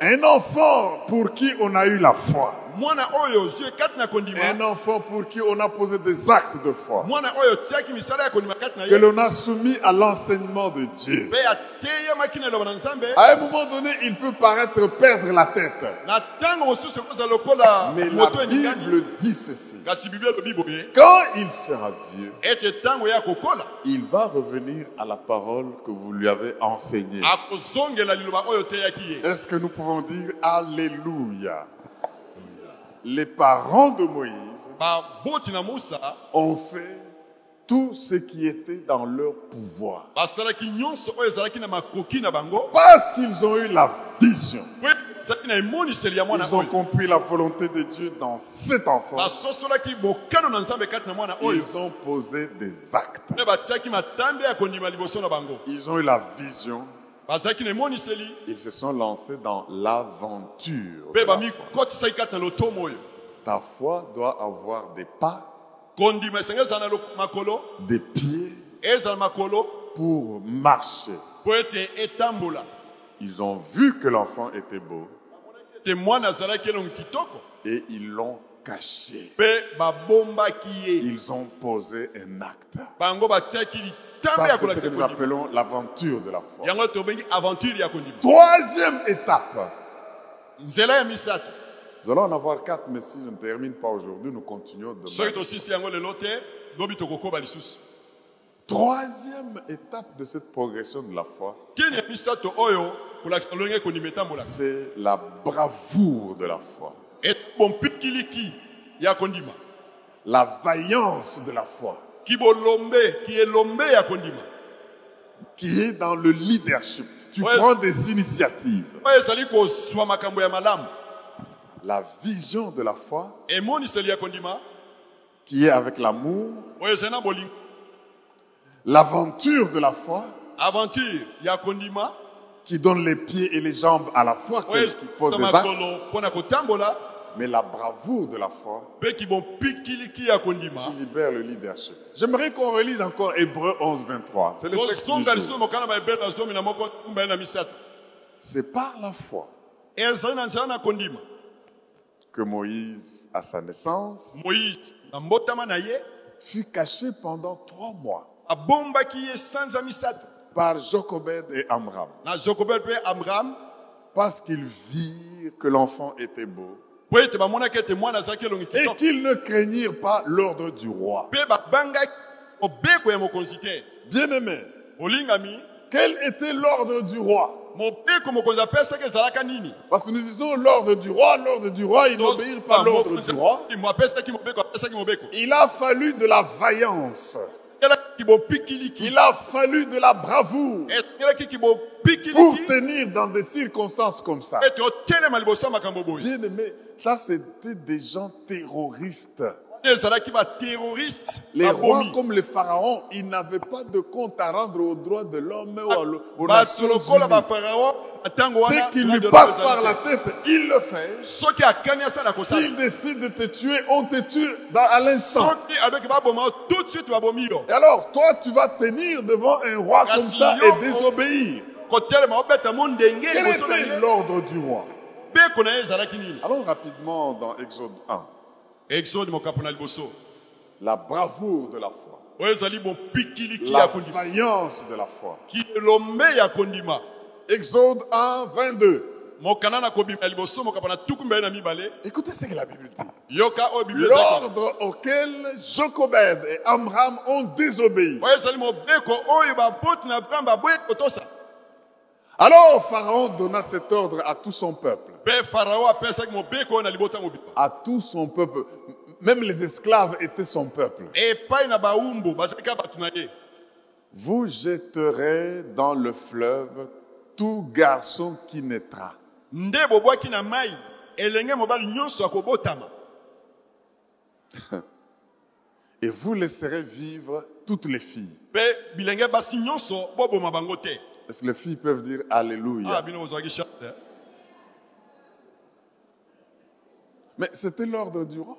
Un enfant pour qui on a eu la foi. Un enfant pour qui on a posé des actes de foi. Que l'on a soumis à l'enseignement de Dieu. À un moment donné, il peut paraître perdre la tête. Mais la Bible dit ceci. Quand il sera vieux, il va revenir à la parole que vous lui avez enseignée. Est-ce que nous pouvons dire Alléluia? Les parents de Moïse ont fait tout ce qui était dans leur pouvoir. Parce qu'ils ont eu la vision. Ils ont compris la volonté de Dieu dans cet enfant. Ils ont posé des actes. Ils ont eu la vision. Ils se sont lancés dans l'aventure. Ta foi doit avoir des pas, des pieds pour marcher. Ils ont vu que l'enfant était beau et ils l'ont caché. Ils ont posé un acte. Ça, c'est ce que nous appelons l'aventure de la foi. Troisième étape. Nous allons en avoir quatre, mais si je ne termine pas aujourd'hui, nous continuons demain. Troisième étape de cette progression de la foi, c'est la bravoure de la foi, la vaillance de la foi. Qui est dans le leadership. Tu Ouais. prends des initiatives. La vision de la foi qui est avec l'amour. L'aventure de la foi qui donne les pieds et les jambes à la foi, oyo qui pose des actes. Mais la bravoure de la foi qui libère le leadership. J'aimerais qu'on relise encore Hébreu 11, 23. C'est le texte du jour. C'est par la foi que Moïse, à sa naissance, fut caché pendant trois mois par Jochebed et amram parce qu'ils virent que l'enfant était beau et qu'ils ne craignirent pas l'ordre du roi. olingami quel était l'ordre du roi? Parce que nous disons l'ordre du roi, l'ordre du roi, ils n'obéirent pas l'ordre du roi. Il a fallu de la vaillance. Il a fallu de la bravoure pour tenir dans des circonstances comme ça? Bien aimé, ça c'était des gens terroristes. Les rois comme les pharaons, ils n'avaient pas de compte à rendre aux droits de l'homme ou aux bato Nations lokola Unies. bafarao na ntango wana Ce qui lui passe par la tête, il le fait. S'il décide de te tuer, on te tue à l'instant. Et alors, toi, tu vas tenir devant un roi comme ça et désobéir. Quel était l'ordre du roi? Allons rapidement dans Exode 1. Exode mokapo na liboso La bravoure de la foi. oyo ezali bompikiliki La ya kondima vaillance de la foi. kilombe ya kondima Exode 1, 22. mokanda na kobima ya liboso mokapo na tuku mbele na mibale Écoutez ce que la Bible dit. yoka oyo biblia ezali L'ordre auquel Jochebed et Amram ont désobéi. oyo ezali mobeko oyo baboti na abraham baboyi kotosa Alors Pharaon donna cet ordre à tout son peuple. À tout son peuple. Même les esclaves étaient son peuple. Vous jetterez dans le fleuve tout garçon qui naîtra. Et vous laisserez vivre toutes les filles. Est-ce que les filles peuvent dire Alléluia ah? Mais c'était l'ordre du roi.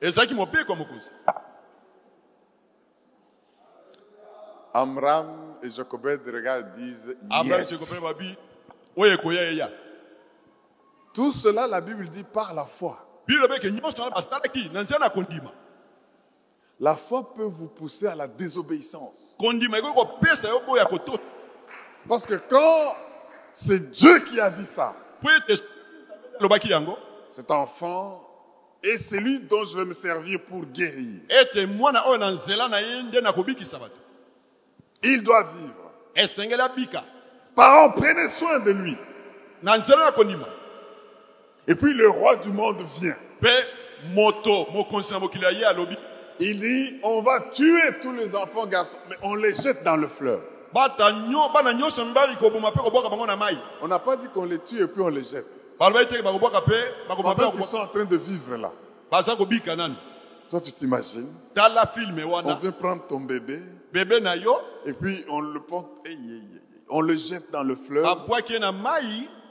ezalaki mobeko ya mokonzi Amram et Jochebed regardent et disent babi oyo ekoya eya Tout cela, la Bible dit par la foi. La foi peut vous pousser à la désobéissance. Parce que quand c'est Dieu qui a dit ça, cet enfant est celui dont je vais me servir pour guérir. Il doit vivre. Parents, prenez soin de lui. Et puis le roi du monde vient. Il dit, on va tuer tous les enfants garçons, mais on les jette dans le fleuve. On n'a pas dit qu'on les tue et puis on les jette. Pendant qu'ils sont en train de vivre là. Toi, tu t'imagines, on vient prendre ton bébé bebe na yo? Et puis on le porte, aïe, aïe, aïe. on le jette dans le fleuve.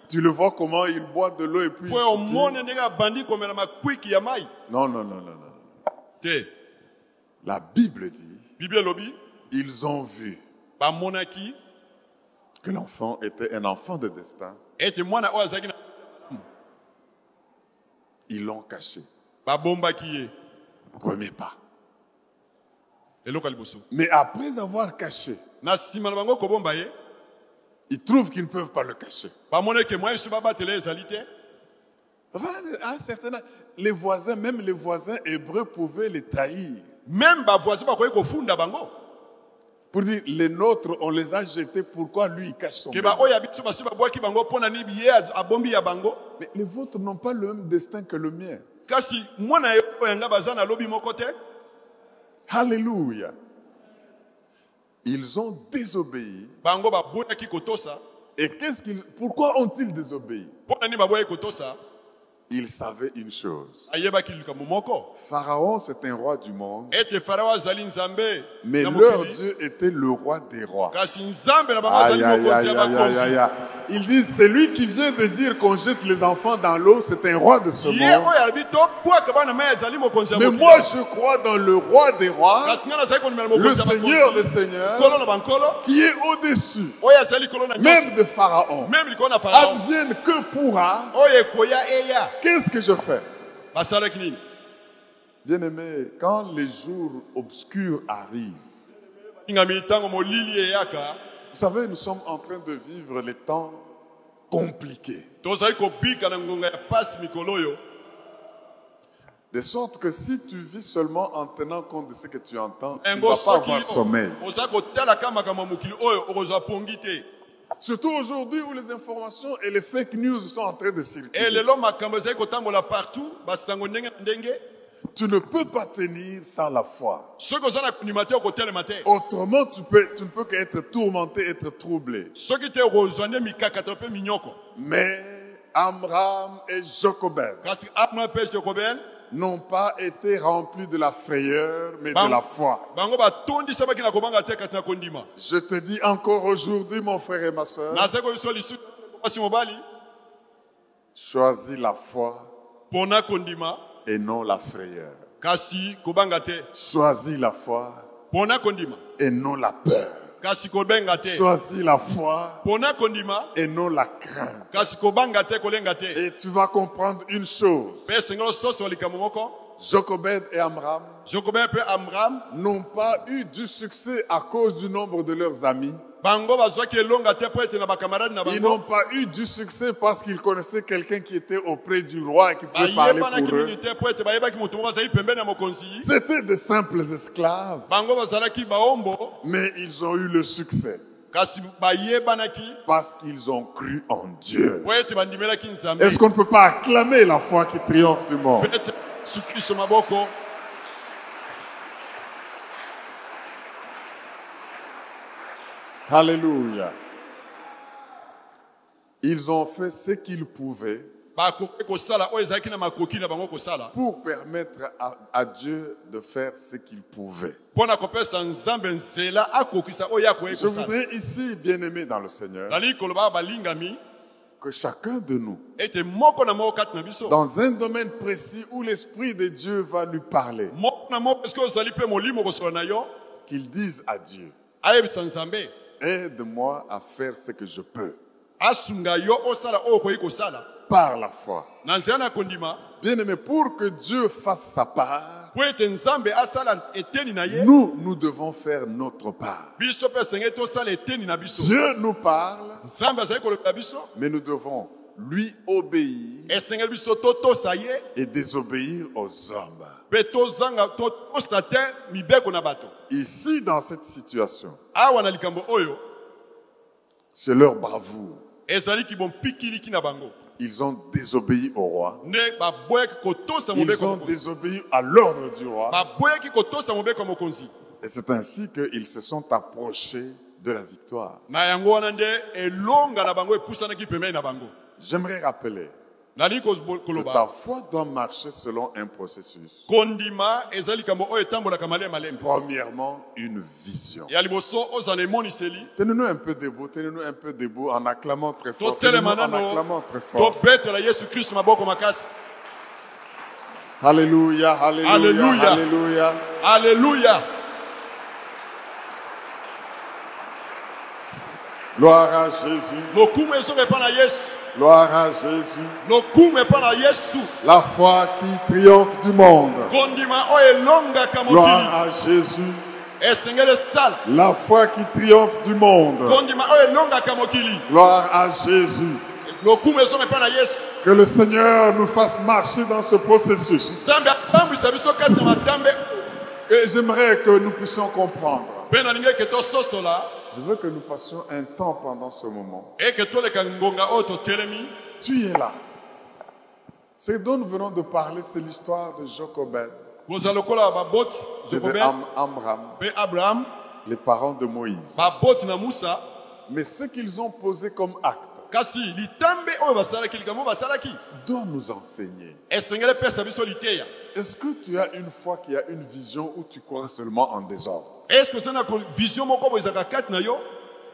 Tu le vois comment il boit de l'eau et puis il Non, non, non, non, non. La Bible dit, elobi ils ont vu que l'enfant était un enfant de destin. Ils l'ont caché. Premier pas. Mais après avoir caché, ils trouvent qu'ils ne peuvent pas le cacher. les voisins, même les voisins hébreux pouvaient les trahir. Meme bavoisin bakoki kofunda bango Pour dire, les nôtres, on les a jetés, pourquoi lui il cache son ke biso basi babwaki bango mpo na nini ye az- abombi ya bango. Mais les vôtres n'ont pas le même destin que le mien. kasi mwana yanga baza na lobi moko te. Alléluia. Ils ont désobéi. bango baboyaki kotosa. Et qu'est-ce qu'ils, pourquoi ont-ils désobéi? Mpo na nini baboyaki kotosa Ils savaient une chose. Pharaon, c'est un roi du monde, mais leur Dieu était le roi des rois. Aïe, aïe. Ils disent, c'est lui qui vient de dire qu'on jette les enfants dans l'eau, c'est un roi de ce monde. Mais moi, je crois dans le roi des rois, le Seigneur des seigneurs, qui est au-dessus, même de Pharaon. Advienne que pourra, qu'est-ce que je fais? Bien-aimé, quand les jours obscurs arrivent, eyaka vous savez, nous sommes en train de vivre les temps compliqués. De sorte que si tu vis seulement en tenant compte de ce que tu entends, tu ne vas pas avoir sommeil. Surtout aujourd'hui où les informations et les fake news sont en train de circuler. ndenge Tu ne peux pas tenir sans la foi. Autrement, tu, peux, tu ne peux qu'être tourmenté, être troublé. Mais Amram et Jochebed n'ont pas été remplis de la frayeur, mais de la foi. Je te dis encore aujourd'hui, mon frère et ma soeur, choisis la foi et non la frayeur. Choisis la foi et non la peur. Choisis la foi et non la crainte. Et tu vas comprendre une chose. Jochebed et Amram mpe amram n'ont pas eu du succès à cause du nombre de leurs amis. Ils n'ont pas eu du succès parce qu'ils connaissaient quelqu'un qui était auprès du roi et qui pouvait parler pour eux. C'était de simples esclaves, mais ils ont eu le succès. Parce qu'ils ont cru en Dieu. Est-ce qu'on ne peut pas acclamer la foi qui triomphe du monde mpe ete yesu kristo maboko Alléluia. Ils ont fait ce qu'ils pouvaient pour permettre à, à Dieu de faire ce qu'il pouvait. Je voudrais ici, bien-aimés dans le Seigneur, que chacun de nous, dans un domaine précis où l'Esprit de Dieu va lui parler, qu'il dise à Dieu, aide-moi à faire ce que je peux. Par la foi. Bien-aimés, pour que Dieu fasse sa part, nous, nous devons faire notre part. Dieu nous parle, mais nous devons lui obéir et désobéir aux hommes. Ici, dans cette situation, c'est leur bravoure. Ils ont désobéi au roi. Ils ont désobéi à l'ordre du roi. Et c'est ainsi qu'ils se sont approchés de la victoire. J'aimerais rappeler que ta foi doit marcher selon un processus. Premièrement, une vision. Tenez-nous un peu debout, tenez-nous un peu debout en acclamant très fort. en acclamant très alléluia, Alléluia. alléluia. Gloire à Jésus, gloire à Jésus. La foi qui triomphe du monde. mokili Gloire à Jésus. La foi qui triomphe du monde. mokili Gloire à Jésus. Que le Seigneur nous fasse marcher dans ce processus. Et j'aimerais que nous puissions comprendre. Je veux que nous passions un temps pendant ce moment. Tu es là. Ce dont nous venons de parler, c'est l'histoire de baboti de Am- abraham les parents de Moïse. Mais ce qu'ils ont posé comme acte doit nous enseigner. Est-ce que tu as une foi qui a une vision où tu crois seulement en désordre?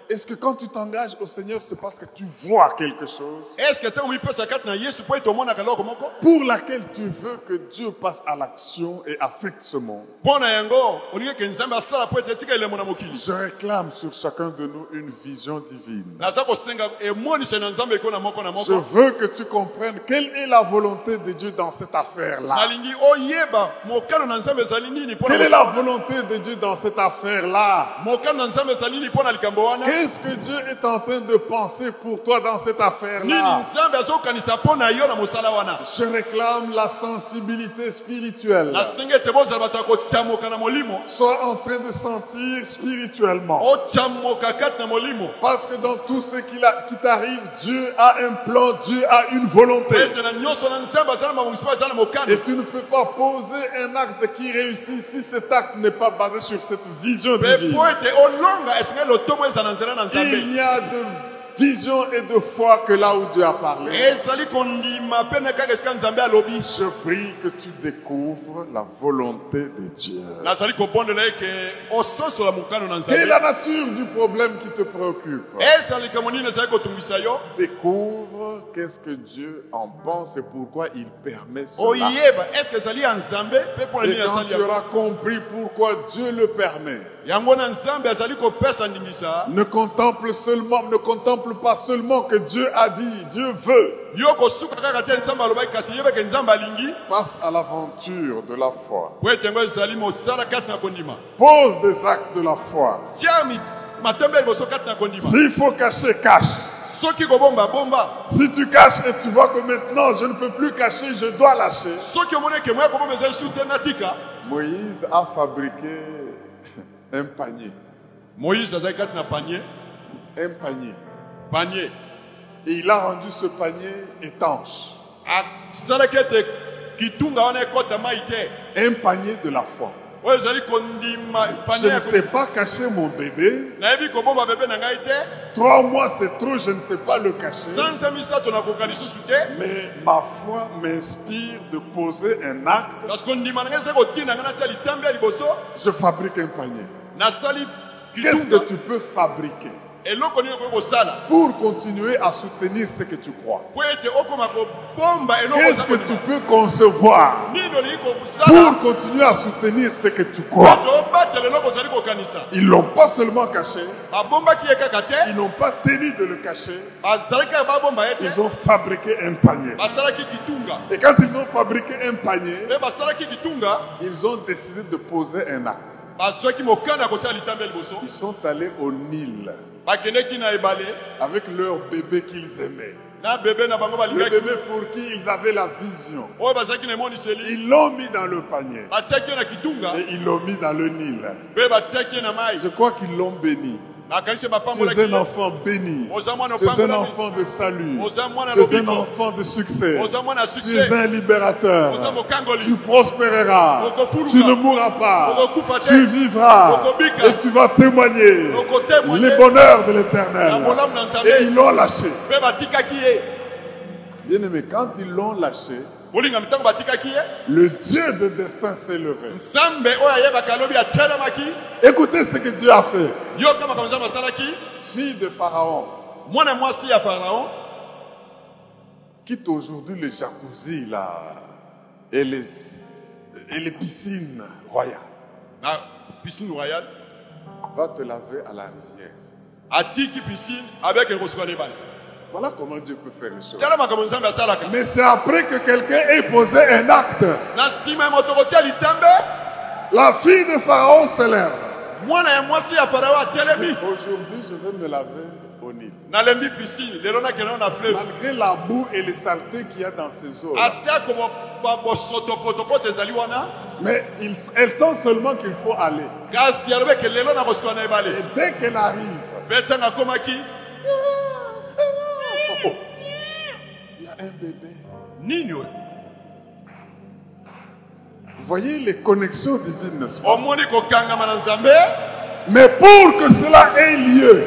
Est-ce que quand tu t'engages au Seigneur, c'est parce que tu vois quelque chose? Est ce que eloko moko pour laquelle tu veux que Dieu passe à l'action et affecte ce monde. Je réclame sur chacun de nous une vision divine. Je veux que tu comprennes quelle est la volonté de Dieu dans cette affaire-là. na Quelle est la volonté de Dieu dans cette affaire-là? Qu'est-ce que Dieu est en train de penser pour toi dans cette affaire-là Je réclame la sensibilité spirituelle. Sois en train de sentir spirituellement. Parce que dans tout ce qui, t'arrive, Dieu a un plan, Dieu a une volonté. Et tu ne peux pas poser un acte qui réussit si cet acte n'est pas basé sur cette vision divine. Mpo vision et de foi que là où Dieu a parlé. Je prie que tu découvres la volonté de Dieu. nzambe. La nature du problème qui te préoccupe? Découvre qu'est-ce que Dieu en pense et pourquoi il permet cela. Et quand tu auras compris pourquoi Dieu le permet, ne contemple seulement, ne contemple pas seulement que Dieu a dit, Dieu veut. Passe à l'aventure de la foi. Pose des actes de la foi. S'il faut cacher, cache. Si tu caches et tu vois que maintenant je ne peux plus cacher, je dois lâcher. natika Moïse a fabriqué un panier. moïse azali kati na panier Un panier. Panier Et il a rendu ce panier étanche. te Un panier de la foi. Je ne sais pas cacher mon bébé. Trois mois, c'est trop, je ne sais pas le cacher. Mais ma foi m'inspire de poser un acte. Je fabrique un panier. Qu'est-ce que tu peux fabriquer? Pour continuer à soutenir ce que tu crois. Qu'est-ce que tu peux concevoir pour continuer à soutenir ce que tu crois? Ils l'ont pas seulement caché, ils n'ont pas tenu de le cacher, ils ont fabriqué un panier. Et quand ils ont fabriqué un panier, ils ont décidé de poser un acte. Ils sont allés au Nil avec leur bébé qu'ils aimaient. Le bébé pour qui ils avaient la vision. Ils l'ont mis dans le panier et ils l'ont mis dans le Nil. Je crois qu'ils l'ont béni. Tu es un enfant béni. Tu es un enfant de salut. Tu es un enfant de succès. Tu es un libérateur. Tu prospéreras. Tu ne mourras pas. Tu vivras. Et tu vas témoigner les bonheurs de l'éternel. Et ils l'ont lâché. Bien aimé, quand ils l'ont lâché, ye le Dieu de destin s'est levé. Écoutez ce que Dieu a fait. Fille de Pharaon, faraon quitte aujourd'hui le jacuzzi là et les, et les piscines royales. piscine royale Va te laver à la rivière. atiki piscine abeke kosuka na ebale Voilà comment Dieu peut faire les choses. Mais c'est après que quelqu'un ait posé un acte. La fille de Pharaon se lève. Aujourd'hui, je vais me laver au Nil. Malgré la boue et les saletés qu'il y a dans ces eaux. Mais ils- elles sentent seulement qu'il faut aller. Et dès qu'elle arrive, un bébé. voyez les connexions divines, n'est-ce pas? Mais pour que cela ait lieu,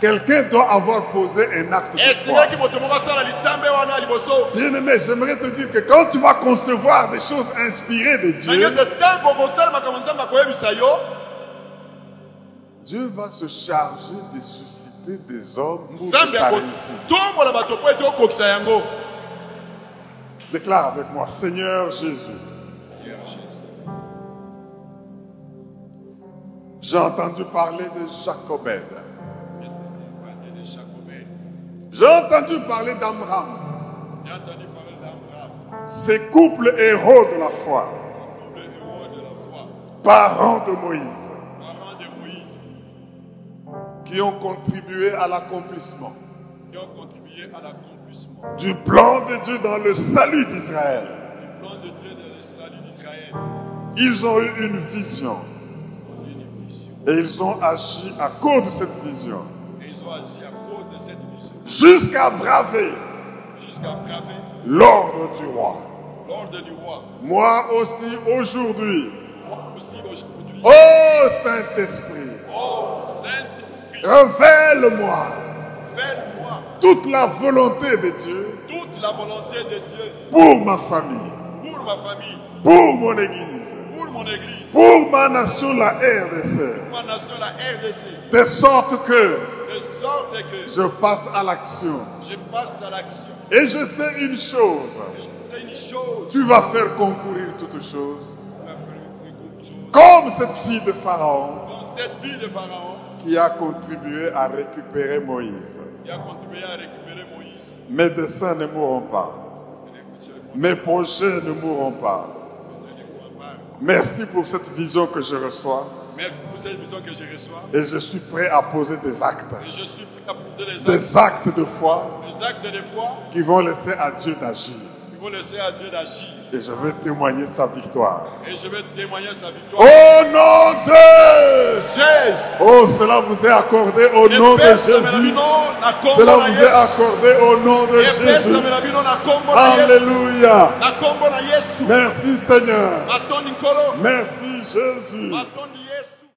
quelqu'un doit avoir posé un acte de foi. liboso Bien-aimé, j'aimerais te dire que quand tu vas concevoir des choses inspirées de Dieu, Dieu va se charger de susciter des hommes pour que ça réussisse. Déclare avec moi, Seigneur Jésus, j'ai entendu parler de Jacobed. J'ai entendu parler d'Amram, ces couples héros de la foi, parents de Moïse, qui ont contribué à l'accomplissement. Qui ont contribué à l'accomplissement. Du plan de Dieu dans le salut d'Israël. Ils ont eu une vision. Et ils ont agi à cause de cette vision. Et ils ont agi à cause de cette vision. Jusqu'à braver jusqu'à braver l'ordre du roi. l'ordre du roi. Moi aussi aujourd'hui, ô Saint-Esprit, Saint-Esprit, révèle-moi fais-moi toute la volonté de Dieu toute la volonté de Dieu pour ma famille, pour ma famille, pour mon église, pour mon église, pour ma nation, la RDC, pour ma nation, la RDC, de sorte que de sorte que je passe à l'action. je passe à l'action. Et je sais une chose, Et je sais une chose, tu vas faire concourir toutes choses, comme cette fille de Pharaon. Dans cette ville de Pharaon, qui a contribué à récupérer Moïse. qui a contribué à récupérer Moïse. Mes desseins ne mourront pas, mes projets ne mourront pas. Merci pour cette vision que je reçois Merci pour cette vision que je reçois. et je suis prêt à poser des actes, Et je suis prêt à poser les actes, des actes de foi les actes de foi qui vont laisser à Dieu d'agir. Il faut laisser à Dieu d'agir. Et je vais témoigner sa victoire. Et je vais témoigner sa victoire. Au nom de Jésus. Oh, cela vous est accordé au nom de Jésus. Cela vous est accordé au nom de Jésus. Alléluia. Merci Seigneur. Merci Jésus.